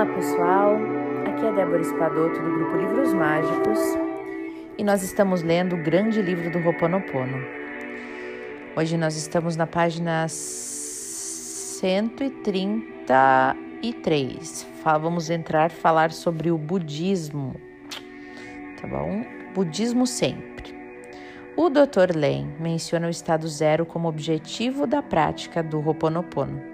Olá pessoal, aqui é Débora Espadoto do grupo Livros Mágicos e nós estamos lendo o grande livro do Roponopono. Hoje nós estamos na página 133. Vamos entrar falar sobre o budismo, tá bom? Budismo sempre. O Dr. Len menciona o estado zero como objetivo da prática do Roponopono.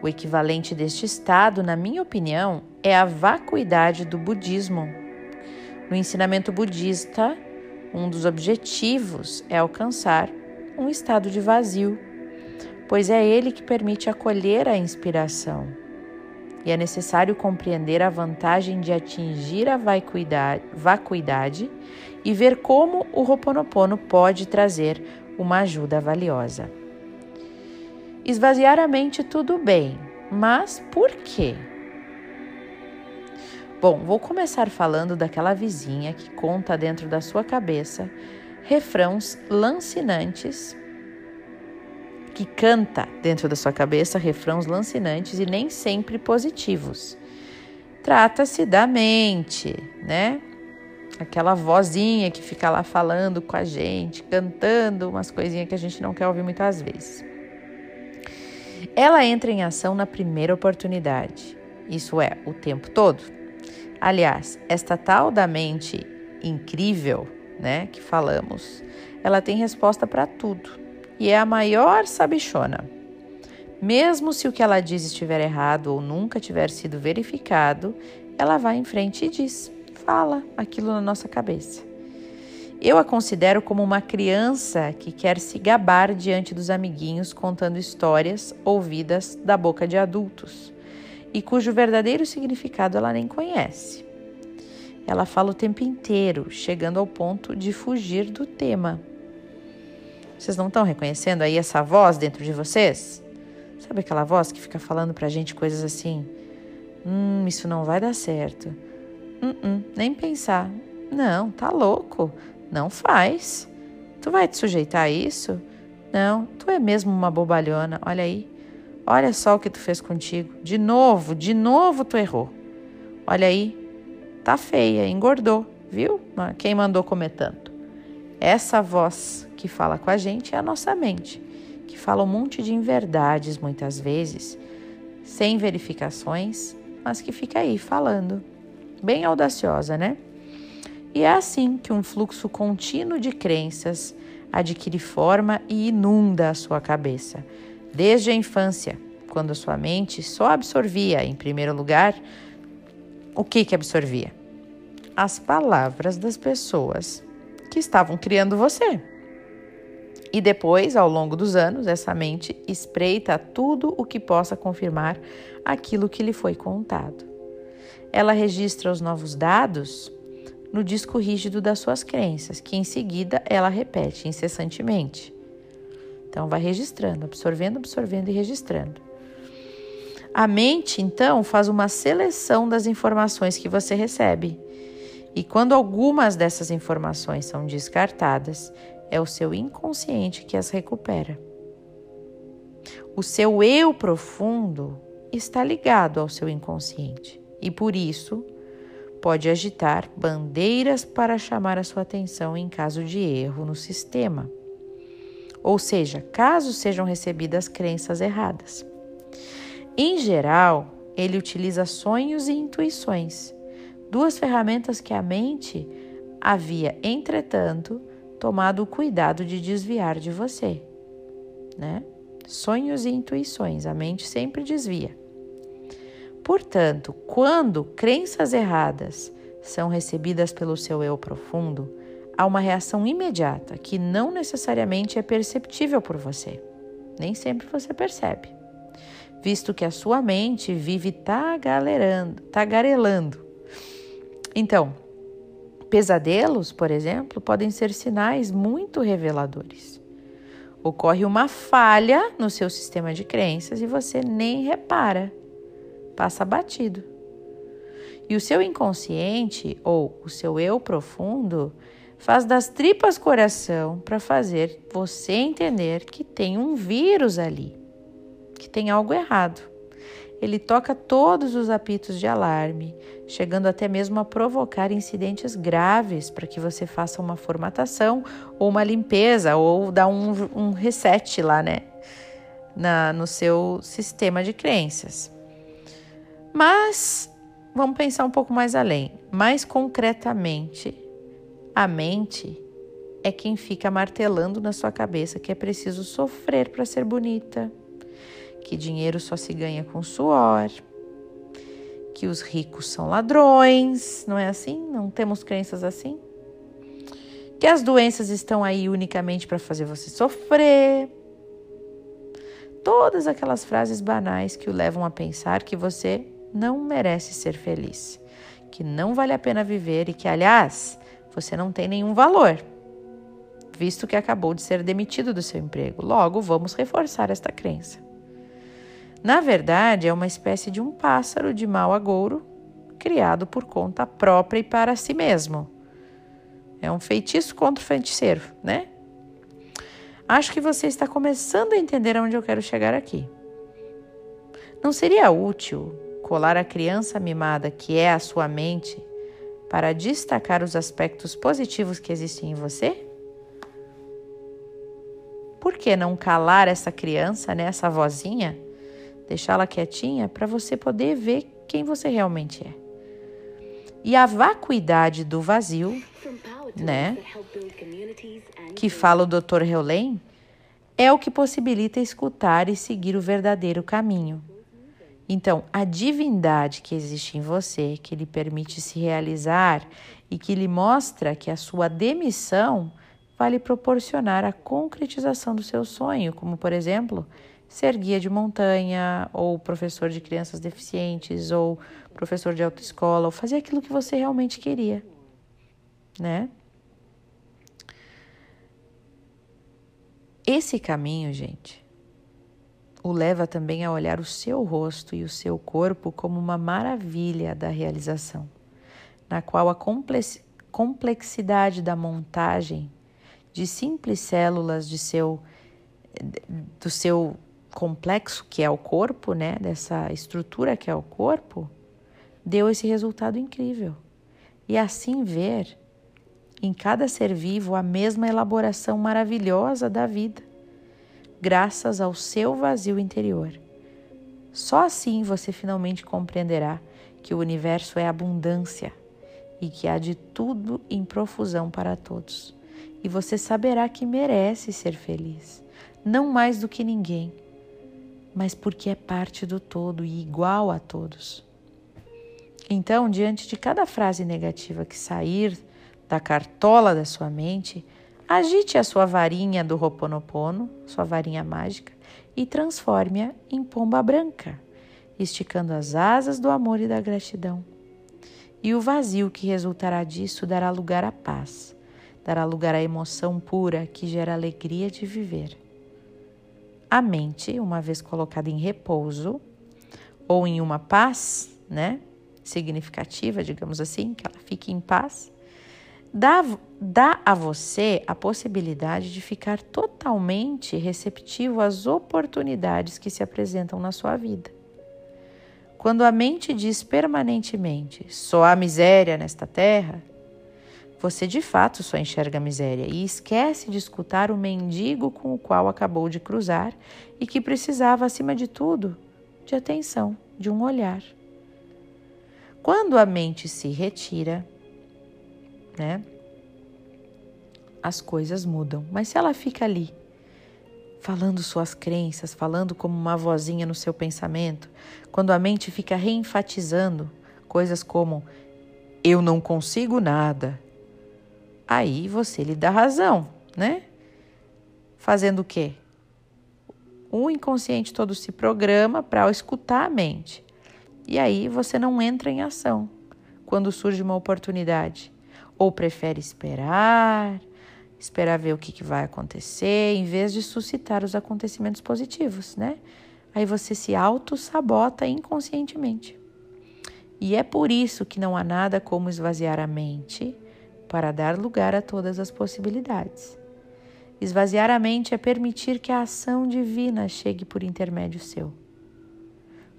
O equivalente deste estado, na minha opinião, é a vacuidade do budismo. No ensinamento budista, um dos objetivos é alcançar um estado de vazio, pois é ele que permite acolher a inspiração. E é necessário compreender a vantagem de atingir a vacuidade, e ver como o Ho'oponopono pode trazer uma ajuda valiosa. Esvaziar a mente, tudo bem, mas por quê? Bom, vou começar falando daquela vizinha que conta dentro da sua cabeça refrãos lancinantes, que canta dentro da sua cabeça refrãos lancinantes e nem sempre positivos. Trata-se da mente, né? Aquela vozinha que fica lá falando com a gente, cantando umas coisinhas que a gente não quer ouvir muitas vezes. Ela entra em ação na primeira oportunidade, isso é, o tempo todo. Aliás, esta tal da mente incrível, né, que falamos, ela tem resposta para tudo e é a maior sabichona. Mesmo se o que ela diz estiver errado ou nunca tiver sido verificado, ela vai em frente e diz, fala aquilo na nossa cabeça. Eu a considero como uma criança que quer se gabar diante dos amiguinhos contando histórias ouvidas da boca de adultos e cujo verdadeiro significado ela nem conhece. Ela fala o tempo inteiro, chegando ao ponto de fugir do tema. Vocês não estão reconhecendo aí essa voz dentro de vocês? Sabe aquela voz que fica falando pra gente coisas assim? Hum, isso não vai dar certo. Hum, hum, nem pensar. Não, tá louco. Não faz. Tu vai te sujeitar a isso? Não, tu é mesmo uma bobalhona. Olha aí. Olha só o que tu fez contigo. De novo, de novo tu errou. Olha aí. Tá feia, engordou, viu? Quem mandou comer tanto? Essa voz que fala com a gente é a nossa mente, que fala um monte de inverdades muitas vezes, sem verificações, mas que fica aí falando. Bem audaciosa, né? E é assim que um fluxo contínuo de crenças adquire forma e inunda a sua cabeça, desde a infância, quando a sua mente só absorvia, em primeiro lugar, o que que absorvia? As palavras das pessoas que estavam criando você. E depois, ao longo dos anos, essa mente espreita tudo o que possa confirmar aquilo que lhe foi contado. Ela registra os novos dados no disco rígido das suas crenças, que em seguida ela repete incessantemente. Então, vai registrando, absorvendo, absorvendo e registrando. A mente, então, faz uma seleção das informações que você recebe. E quando algumas dessas informações são descartadas, é o seu inconsciente que as recupera. O seu eu profundo está ligado ao seu inconsciente e por isso pode agitar bandeiras para chamar a sua atenção em caso de erro no sistema, ou seja, caso sejam recebidas crenças erradas. Em geral, ele utiliza sonhos e intuições, duas ferramentas que a mente havia, entretanto, tomado o cuidado de desviar de você, né? Sonhos e intuições, a mente sempre desvia. Portanto, quando crenças erradas são recebidas pelo seu eu profundo, há uma reação imediata que não necessariamente é perceptível por você. Nem sempre você percebe, visto que a sua mente vive tagarelando. Então, pesadelos, por exemplo, podem ser sinais muito reveladores. Ocorre uma falha no seu sistema de crenças e você nem repara passa batido. E o seu inconsciente ou o seu eu profundo faz das tripas coração para fazer você entender que tem um vírus ali, que tem algo errado. ele toca todos os apitos de alarme, chegando até mesmo a provocar incidentes graves para que você faça uma formatação ou uma limpeza ou dar um, um reset lá, né? Na, no seu sistema de crenças. Mas vamos pensar um pouco mais além. Mais concretamente, a mente é quem fica martelando na sua cabeça que é preciso sofrer para ser bonita que dinheiro só se ganha com suor, que os ricos são ladrões, não é assim? Não temos crenças assim? Que as doenças estão aí unicamente para fazer você sofrer. Todas aquelas frases banais que o levam a pensar que você não merece ser feliz, que não vale a pena viver e que, aliás, você não tem nenhum valor, visto que acabou de ser demitido do seu emprego. Logo, vamos reforçar esta crença. Na verdade, é uma espécie de um pássaro de mau agouro criado por conta própria e para si mesmo. É um feitiço contra o feiticeiro, né? Acho que você está começando a entender aonde eu quero chegar aqui. Não seria útil colar a criança mimada que é a sua mente para destacar os aspectos positivos que existem em você? Por que não calar essa criança, né, essa vozinha? deixá-la quietinha para você poder ver quem você realmente é. E a vacuidade do vazio, né, que fala o Dr. Heulen, é o que possibilita escutar e seguir o verdadeiro caminho. Então, a divindade que existe em você, que lhe permite se realizar e que lhe mostra que a sua demissão vai lhe proporcionar a concretização do seu sonho, como por exemplo, ser guia de montanha, ou professor de crianças deficientes, ou professor de autoescola, ou fazer aquilo que você realmente queria, né? Esse caminho, gente, o leva também a olhar o seu rosto e o seu corpo como uma maravilha da realização, na qual a complexidade da montagem de simples células de seu, do seu complexo que é o corpo, né, dessa estrutura que é o corpo, deu esse resultado incrível. E assim ver em cada ser vivo a mesma elaboração maravilhosa da vida, graças ao seu vazio interior. Só assim você finalmente compreenderá que o universo é abundância e que há de tudo em profusão para todos. E você saberá que merece ser feliz, não mais do que ninguém mas porque é parte do todo e igual a todos. Então, diante de cada frase negativa que sair da cartola da sua mente, agite a sua varinha do Roponopono, sua varinha mágica, e transforme-a em pomba branca, esticando as asas do amor e da gratidão. E o vazio que resultará disso dará lugar à paz, dará lugar à emoção pura que gera alegria de viver. A mente, uma vez colocada em repouso ou em uma paz, né, significativa, digamos assim, que ela fique em paz, dá, dá a você a possibilidade de ficar totalmente receptivo às oportunidades que se apresentam na sua vida. Quando a mente diz permanentemente só há miséria nesta terra, você de fato só enxerga a miséria e esquece de escutar o mendigo com o qual acabou de cruzar e que precisava, acima de tudo, de atenção, de um olhar. Quando a mente se retira, né, as coisas mudam. Mas se ela fica ali, falando suas crenças, falando como uma vozinha no seu pensamento, quando a mente fica reenfatizando coisas como eu não consigo nada, aí você lhe dá razão, né? Fazendo o quê? O inconsciente todo se programa para escutar a mente. E aí você não entra em ação quando surge uma oportunidade. Ou prefere esperar, esperar ver o que, que vai acontecer, em vez de suscitar os acontecimentos positivos, né? Aí você se auto-sabota inconscientemente. E é por isso que não há nada como esvaziar a mente para dar lugar a todas as possibilidades. Esvaziar a mente é permitir que a ação divina chegue por intermédio seu.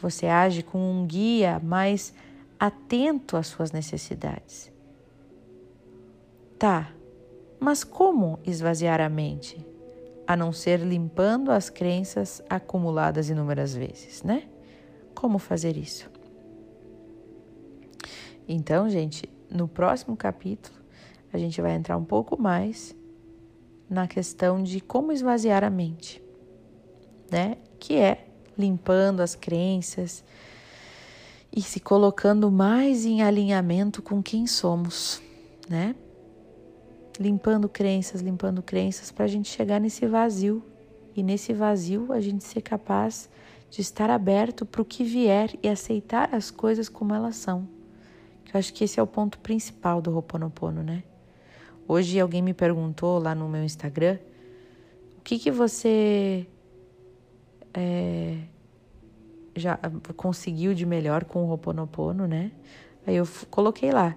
Você age com um guia mais atento às suas necessidades. Tá, mas como esvaziar a mente? A não ser limpando as crenças acumuladas inúmeras vezes, né? Como fazer isso? Então, gente, no próximo capítulo, a gente vai entrar um pouco mais na questão de como esvaziar a mente, né? Que é limpando as crenças e se colocando mais em alinhamento com quem somos, né? Limpando crenças, limpando crenças para a gente chegar nesse vazio e nesse vazio a gente ser capaz de estar aberto para o que vier e aceitar as coisas como elas são. Eu acho que esse é o ponto principal do Ho'oponopono, né? Hoje alguém me perguntou lá no meu Instagram o que que você é, já conseguiu de melhor com o Ho'oponopono, né? Aí eu coloquei lá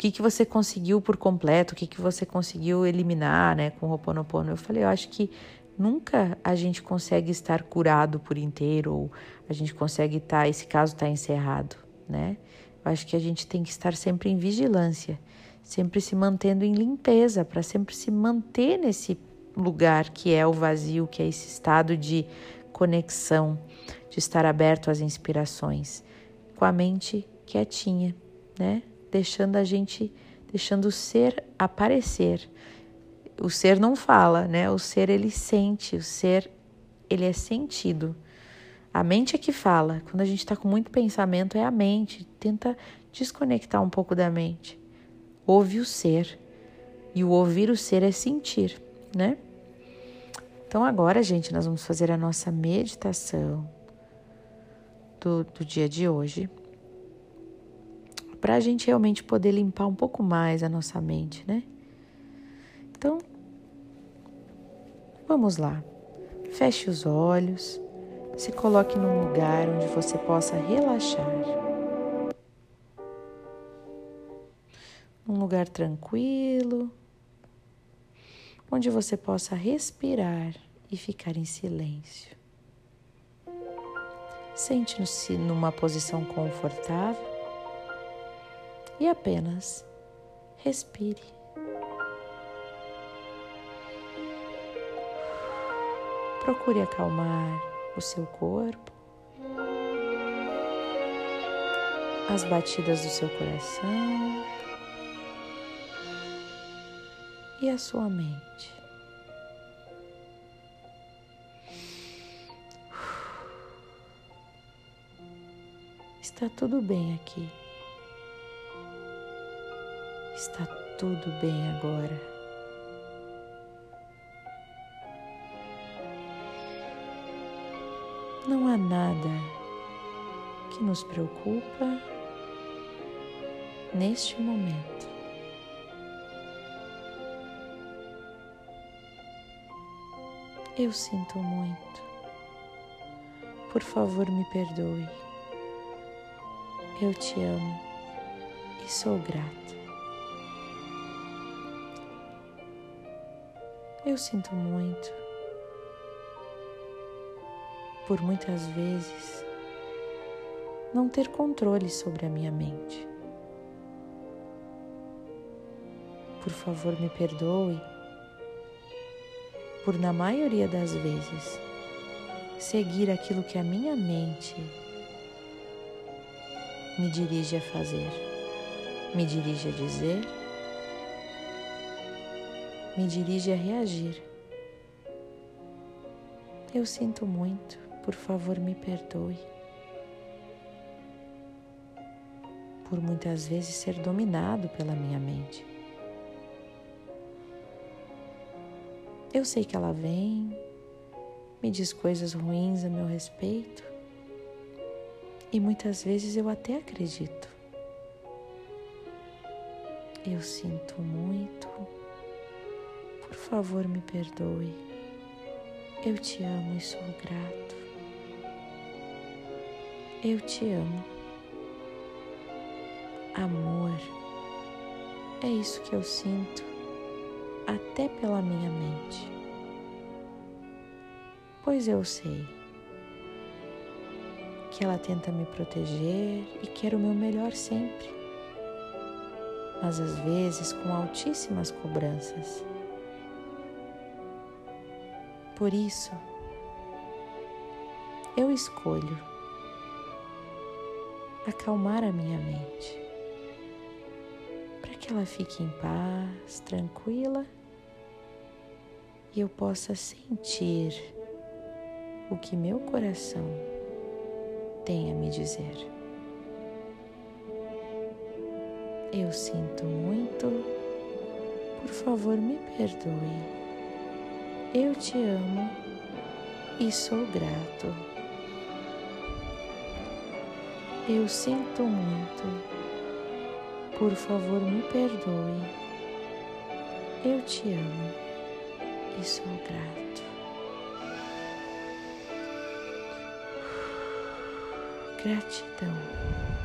que que você conseguiu por completo, o que que você conseguiu eliminar, né, com o Ho'oponopono. Eu falei, eu acho que nunca a gente consegue estar curado por inteiro ou a gente consegue estar, esse caso está encerrado, né? Eu acho que a gente tem que estar sempre em vigilância, sempre se mantendo em limpeza, para sempre se manter nesse lugar que é o vazio, que é esse estado de conexão, de estar aberto às inspirações, com a mente quietinha, né? Deixando a gente, deixando o ser aparecer. O ser não fala, né? O ser ele sente, o ser ele é sentido. A mente é que fala. Quando a gente está com muito pensamento, é a mente. Tenta desconectar um pouco da mente. Ouve o ser. E o ouvir o ser é sentir, né? Então, agora, gente, nós vamos fazer a nossa meditação do, do dia de hoje. Para a gente realmente poder limpar um pouco mais a nossa mente, né? Então, vamos lá. Feche os olhos. Se coloque num lugar onde você possa relaxar. Um lugar tranquilo, onde você possa respirar e ficar em silêncio. Sente-se numa posição confortável e apenas respire. Procure acalmar o seu corpo, as batidas do seu coração e a sua mente. Está tudo bem aqui. Está tudo bem agora. não há nada que nos preocupa neste momento. Eu sinto muito. Por favor, me perdoe. Eu te amo e sou grata. Eu sinto muito por muitas vezes não ter controle sobre a minha mente. Por favor, me perdoe por, na maioria das vezes, seguir aquilo que a minha mente me dirige a fazer, me dirige a dizer, me dirige a reagir. Eu sinto muito por favor me perdoe. Por muitas vezes ser dominado pela minha mente. Eu sei que ela vem, me diz coisas ruins a meu respeito e muitas vezes eu até acredito. Eu sinto muito, favor me perdoe. Eu te amo e sou grato. Eu te amo. Amor. É isso que eu sinto, até pela minha mente. Pois eu sei porque ela tenta me proteger e quer o meu melhor sempre, mas às vezes com altíssimas cobranças. Por isso, eu escolho acalmar a minha mente para que ela fique em paz, tranquila e eu possa sentir o que meu coração tem a me dizer. Eu sinto muito, por favor me perdoe. Eu te amo e sou grato. Eu sinto muito. Por favor, me perdoe. Eu te amo e sou grato. Gratidão.